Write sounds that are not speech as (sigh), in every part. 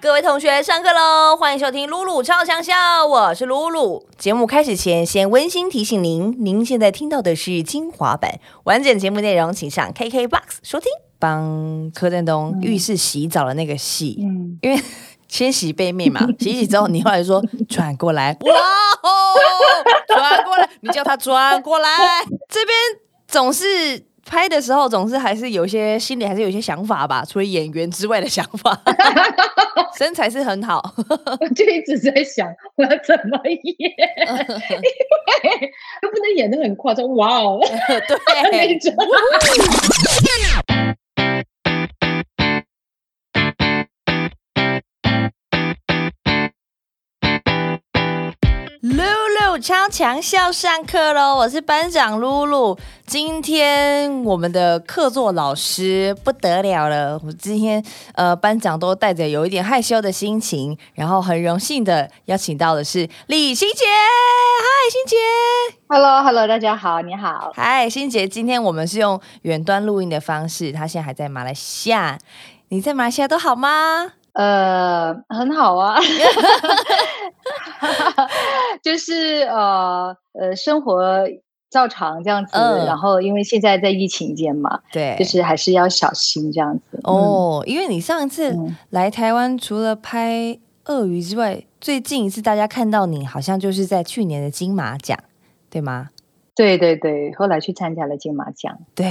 各位同学，上课喽！欢迎收听露露超强笑，我是露露。节目开始前，先温馨提醒您，您现在听到的是精华版，完整节目内容请上 KKBOX 收听。帮柯震东浴室洗澡的那个戏，嗯，因为先洗背面嘛，(laughs) 洗洗之后，你后来说转过来，哇哦，(laughs) 转过来，你叫他转过来，这边总是。拍的时候总是还是有些心里还是有些想法吧，除了演员之外的想法，(laughs) 身材是很好，我 (laughs) 就一直在想我要怎么演，因为 (laughs) 又不能演的很夸张，哇哦，对。那种。超强校上课喽！我是班长露露。今天我们的课座老师不得了了，我今天呃班长都带着有一点害羞的心情，然后很荣幸的邀请到的是李心杰。嗨，心杰。Hello，Hello，大家好，你好。嗨，心杰。今天我们是用远端录音的方式，他现在还在马来西亚。你在马来西亚都好吗？呃，很好啊，(laughs) 就是呃呃，生活照常这样子。嗯然后因为现在在疫情间嘛，对，就是还是要小心这样子。哦，因为你上一次嗯来台湾，除了拍鳄鱼之外，最近一次大家看到你，好像就是在去年的金马奖，对吗？对对对，后来去参加了金马奖。对，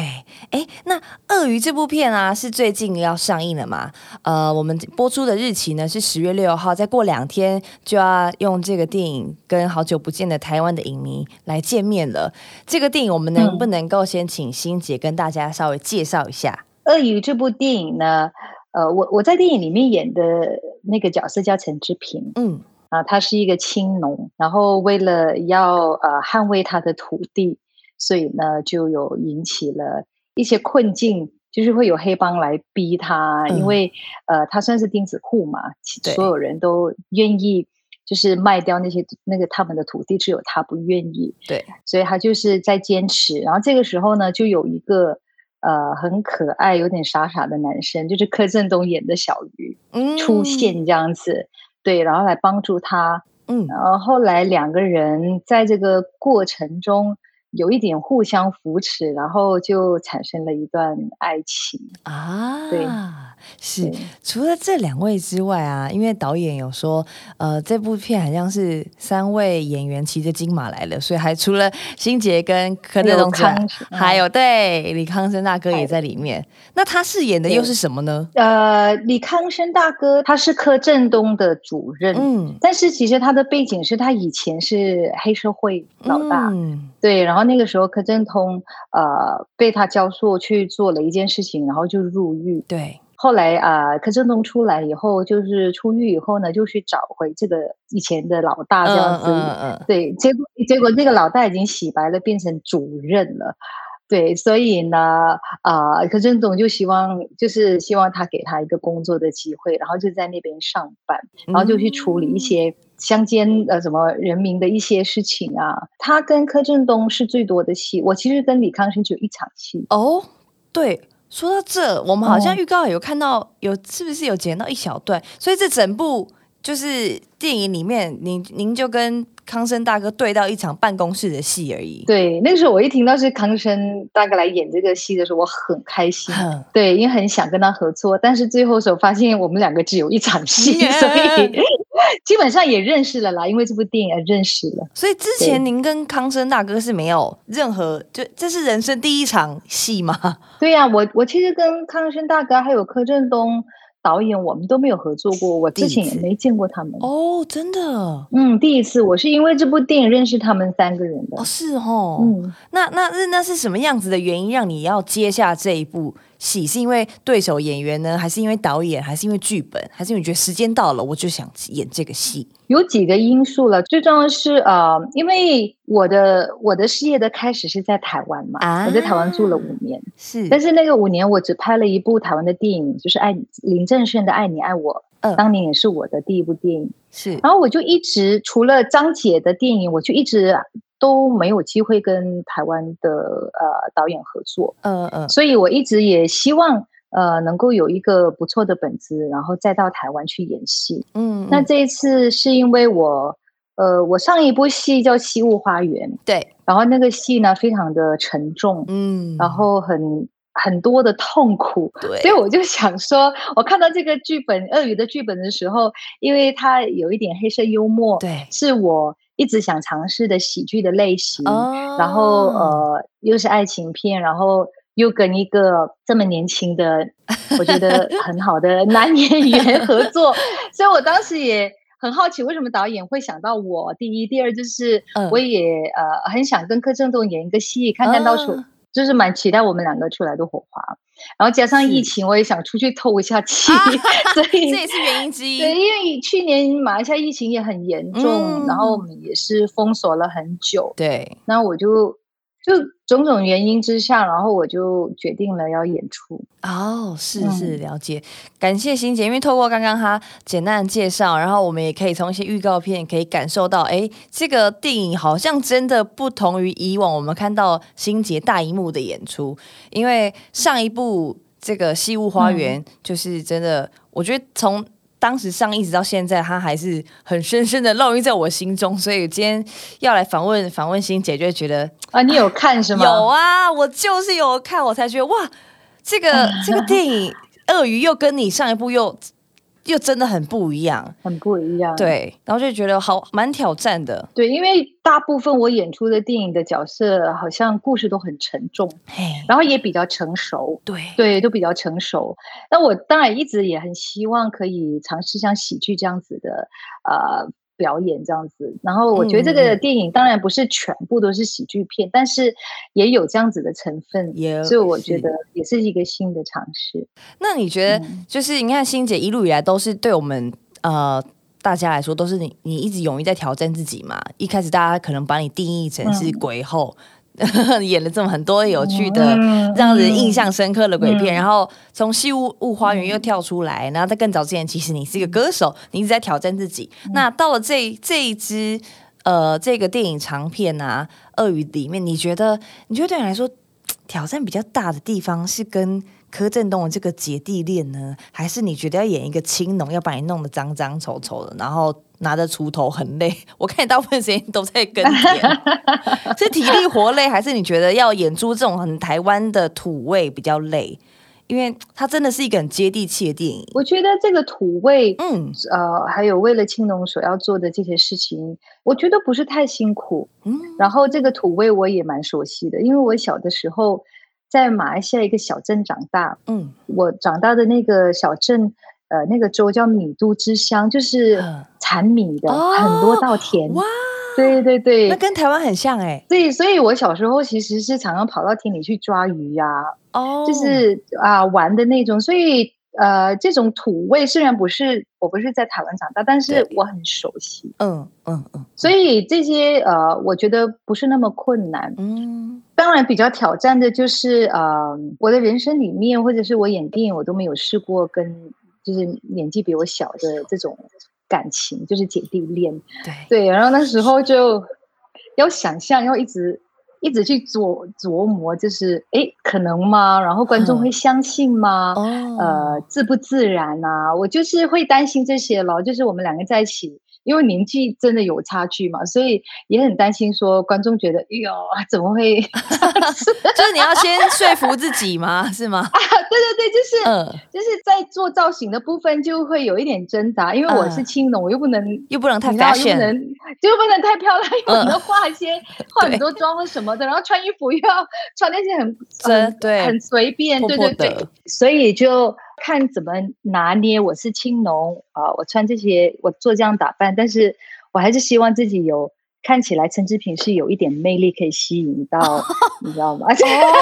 哎，那《鳄鱼》这部片啊，是最近要上映了嘛？呃，我们播出的日期呢是十月六号，再过两天就要用这个电影跟好久不见的台湾的影迷来见面了。这个电影我们能嗯不能够先请欣姐跟大家稍微介绍一下？《鳄鱼》这部电影呢，呃，我我在电影里面演的那个角色叫陈志平嗯啊、他是一个青农，然后为了要呃捍卫他的土地，所以呢就有引起了一些困境，就是会有黑帮来逼他，嗯。因为呃他算是钉子户嘛，所有人都愿意就是卖掉那些那个他们的土地，只有他不愿意，对，所以他就是在坚持。然后这个时候呢，就有一个呃很可爱、有点傻傻的男生，就是柯震东演的小鱼嗯。出，现这样子，对，然后来帮助他。嗯然后后来两个人在这个过程中有一点互相扶持，然后就产生了一段爱情。啊，对是对除了这两位之外啊，因为导演有说，呃，这部片好像是三位演员骑着金马来的，所以还除了辛杰跟柯震东之外还有，还有对李康生大哥也在里面。那他饰演的又是什么呢？呃，李康生大哥他是柯震东的主任，嗯，但是其实他的背景是他以前是黑社会老大，嗯对，然后那个时候柯震东呃被他教唆去做了一件事情，然后就入狱。对，后来啊、呃柯震东出来以后，就是出狱以后呢，就去找回这个以前的老大这样子。嗯嗯嗯，对，结果结果这个老大已经洗白了，变成主任了。对，所以呢，啊、柯震东就希望，就是希望他给他一个工作的机会，然后就在那边上班，然后就去处理一些乡间呃什么人民的一些事情啊。他跟柯震东是最多的戏，我其实跟李康生只有一场戏。哦，对。说到这，我们好像哦预告有看到，有是不是有剪到一小段？所以这整部就是电影里面，您您就跟康生大哥对到一场办公室的戏而已。对，那个时候我一听到是康生大哥来演这个戏的时候，我很开心。哼对，因为很想跟他合作，但是最后时候发现我们两个只有一场戏 (laughs) 所以基本上也认识了啦。因为这部电影也认识了。所以之前您跟康生大哥是没有任何，就这是人生第一场戏吗？对呀、我我其实跟康生大哥还有柯震东导演，我们都没有合作过，我之前也没见过他们。哦，真的嗯，第一次我是因为这部电影认识他们三个人的。哦，是哦。嗯，那那那那是什么样子的原因让你要接下这一部戏？是因为对手演员呢，还是因为导演，还是因为剧本，还是因为你觉得时间到了，我就想演这个戏？有几个因素了，最重要的是呃，因为我的我的事业的开始是在台湾嘛，我在台湾住了五年，是，但是那个五年我只拍了一部台湾的电影，就是爱林正炫的《爱你爱我》，嗯当年也是我的第一部电影。是然后我就一直除了张姐的电影，我就一直都没有机会跟台湾的呃导演合作，嗯嗯。所以我一直也希望呃能够有一个不错的本子，然后再到台湾去演戏。嗯，那嗯。这一次是因为我，呃，我上一部戏叫《西雾花园》，对，然后那个戏呢非常的沉重，嗯，然后很很多的痛苦，对，所以我就想说，我看到这个剧本鳄鱼的剧本的时候，因为它有一点黑色幽默，对，是我一直想尝试的喜剧的类型，哦，然后呃又是爱情片，然后又跟一个这么年轻的，我觉得 (laughs) 很好的男演员合作，所以我当时也。很好奇为什么导演会想到我？第一，第二就是嗯我也、呃很想跟柯震东演一个戏，看看到时候、啊就是蛮期待我们两个出来的火花。然后加上疫情，我也想出去透一下气，啊所以这也是原因之一，对，因为去年马来西亚疫情也很严重，然后我嗯。们也是封锁了很久，对，那我就就种种原因之下，然后我就决定了要演出。哦，是嗯是了解，感谢欣姐，因为透过刚刚她简单的介绍，然后我们也可以从一些预告片可以感受到，哎，这个电影好像真的不同于以往我们看到欣姐大荧幕的演出，因为上一部这个《西屋花园》就是真的，我觉得从。当时上映一直到现在，它还是很深深的烙印在我心中，所以今天要来访问访问欣姐，就会觉得啊，你有看是吗？有啊，我就是有看，我才觉得哇，这个 (laughs) 这个电影《鳄鱼》又跟你上一部又又真的很不一样，很不一样。对，然后就觉得好蛮挑战的，对，因为大部分我演出的电影的角色，好像故事都很沉重，嘿，然后也比较成熟。对对，都比较成熟。那我当然一直也很希望可以尝试像喜剧这样子的呃表演这样子。然后我觉得这个嗯电影当然不是全部都是喜剧片，但是也有这样子的成分，也所以我觉得也是一个新的尝试。那你觉得，嗯就是你看欣姐一路以来都是对我们呃大家来说，都是你你一直勇于在挑战自己嘛？一开始大家可能把你定义成是嗯鬼后，(laughs) 演了这么很多有趣的、嗯让人印象深刻的鬼片，嗯。然后从《西屋雾花园》又跳出来，然后在更早之前，其实你是一个歌手，你一直在挑战自己。嗯。那到了这这一支呃这个电影长片啊，《鳄鱼》里面，你觉得你觉得对你来说挑战比较大的地方是跟柯震东的这个姐弟恋呢，还是你觉得要演一个青农，要把你弄得脏脏丑丑的，然后拿着锄头很累？(laughs) 我看你大部分时间都在耕田，(laughs) 是体力活累，还是你觉得要演出这种很台湾的土味比较累？因为它真的是一个很接地气的电影。我觉得这个土味，嗯呃，还有为了青农所要做的这些事情，我觉得不是太辛苦。嗯，然后这个土味我也蛮熟悉的，因为我小的时候在马来西亚一个小镇长大，嗯。我长大的那个小镇，呃，那个州叫米都之乡，就是嗯。产米的，哦很多稻田。哇，对对对。那，跟台湾很像哎、对，所以我小时候其实是常常跑到田里去抓鱼呀、哦，就是啊玩的那种，所以呃，这种土味虽然不是我不是在台湾长大，但是我很熟悉，嗯嗯嗯。所以这些呃，我觉得不是那么困难。嗯当然，比较挑战的就是呃，我的人生里面，或者是我演电影，我都没有试过跟就是年纪比我小的这种感情，就是姐弟恋。对对，然后那时候就要想象，要一直一直去琢琢磨，就是哎，可能吗？然后观众嗯会相信吗？哦呃，自不自然啊？我就是会担心这些咯，就是我们两个在一起。因为年纪真的有差距嘛，所以也很担心说观众觉得，哎呦，怎么会？(laughs) 就是你要先说服自己吗？是吗？啊对对对，就是、嗯，就是在做造型的部分就会有一点挣扎，因为我是嗯青龙，我又不能又不能太漂亮又不能就不能太漂亮，又能化一些、(laughs) 化很多妆或什么的，然后穿衣服又要穿那些很很真对很随便，对对对，所以就看怎么拿捏。我是青农啊、我穿这些，我做这样打扮，但是我还是希望自己有。看起来陈志平是有一点魅力，可以吸引到，你知道吗？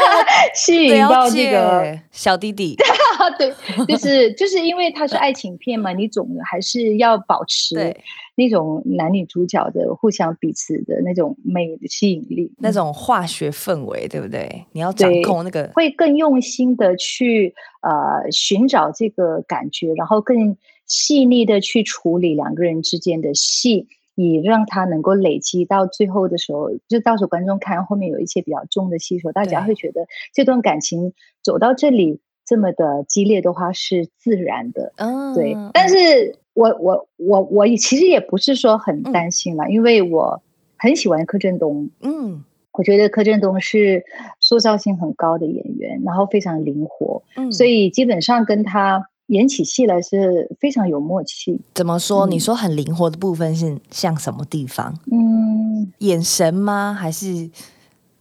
(laughs) 吸引到了这个小弟弟，啊，对，就是就是因为它是爱情片嘛，你总还是要保持那种男女主角的互相彼此的那种美的吸引力，那种化学氛围，对不对？你要掌控那个，会更用心的去呃寻找这个感觉，然后更细腻的去处理两个人之间的戏。以让他能够累积到最后的时候，就到时候观众看后面有一些比较重的戏的时候，大家会觉得这段感情走到这里，这么的激烈的话是自然的，嗯，对。但是我我我我其实也不是说很担心了，因为我很喜欢柯震东，嗯我觉得柯震东是塑造性很高的演员，然后非常灵活，嗯，所以基本上跟他演起戏来是非常有默契。怎么说？嗯你说很灵活的部分是像什么地方？嗯，眼神吗？还是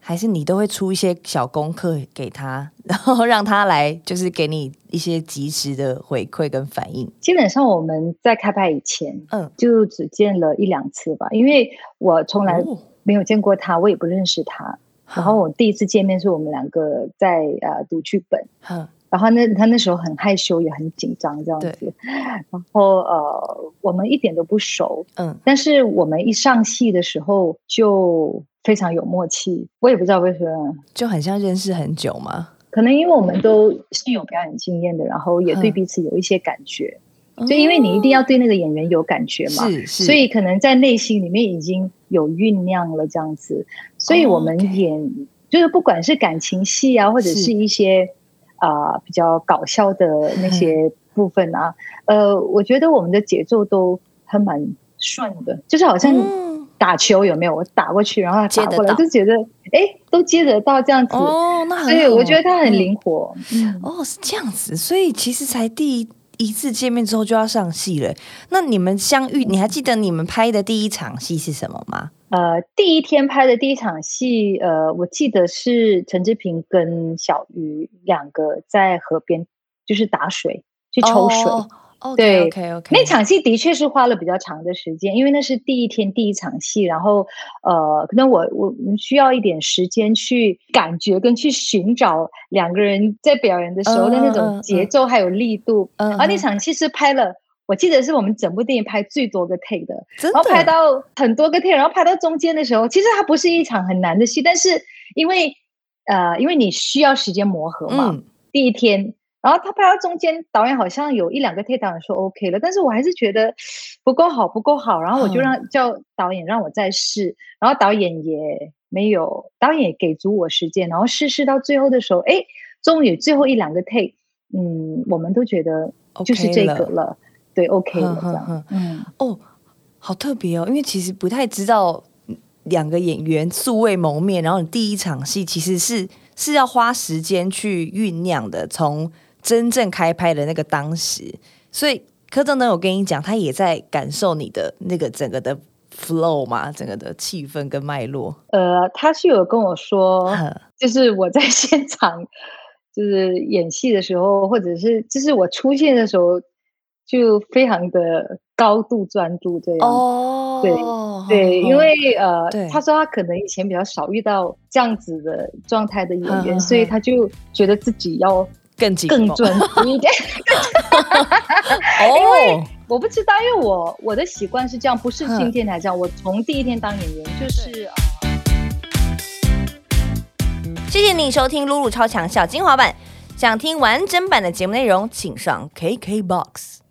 还是你都会出一些小功课给他，然后让他来就是给你一些及时的回馈跟反应？基本上我们在开拍以前嗯，就只见了一两次吧，因为我从来哦没有见过他，我也不认识他。然后我第一次见面是我们两个在呃读剧本，哼然后那他那时候很害羞也很紧张这样子，然后呃我们一点都不熟，嗯。但是我们一上戏的时候就非常有默契，我也不知道为什么，就很像认识很久嘛。可能因为我们都是有表演经验的，然后也对嗯。彼此有一些感觉，就因为你一定要对那个演员有感觉嘛，哦是是，所以可能在内心里面已经有酝酿了这样子，所以我们演、就是不管是感情戏啊，或者是。是一些啊、比较搞笑的那些部分啊，呃，我觉得我们的节奏都还蛮顺的，就是好像嗯打球有没有？我打过去，然后他打过来，就觉得哎，都接得到这样子。哦，那很对，好我觉得他很嗯灵活。嗯，哦，是这样子，所以其实才第一一次见面之后就要上戏了。那你们相遇，你还记得你们拍的第一场戏是什么吗？呃，第一天拍的第一场戏，呃，我记得是陈志平跟小鱼两个在河边，就是打水去抽水。哦、对 OK OK，那场戏的确是花了比较长的时间，因为那是第一天第一场戏，然后呃，可能我我我们需要一点时间去感觉跟去寻找两个人在表演的时候的那种节奏还有力度。嗯然后那场戏是拍了，我记得是我们整部电影拍最多个 take 的，真然后拍到很多个 take，然后拍到中间的时候，其实它不是一场很难的戏，但是因为呃，因为你需要时间磨合嘛，嗯第一天，然后他拍到中间，导演好像有一两个 take 导演说 OK 了，但是我还是觉得不够好，不够好，然后我就嗯。让叫导演让我再试，然后导演也没有，导演也给足我时间，然后试试到最后的时候，哎，终于最后一两个 take，嗯，我们都觉得就是这了个了，对，OK 了这样，嗯。哦，好特别哦，因为其实不太知道两个演员素未谋面，然后你第一场戏其实是是要花时间去酝酿的，从真正开拍的那个当时，所以柯震东有跟你讲，他也在感受你的那个整个的 flow 嘛，整个的气氛跟脉络。呃，他是有跟我说，就是我在 (laughs) 现场，就是演戏的时候，或者是就是我出现的时候，就非常的高度专注这样。哦，对对，因为呃，他说他可能以前比较少遇到这样子的状态的演员，所以他就觉得自己要更更专注一点。(laughs) 哦。我不知道，因为我我的习惯是这样，不是哼今天才这样。我从第一天当演员就是。呃谢谢你收听《露露超强小精华版》，想听完整版的节目内容，请上 KKBOX。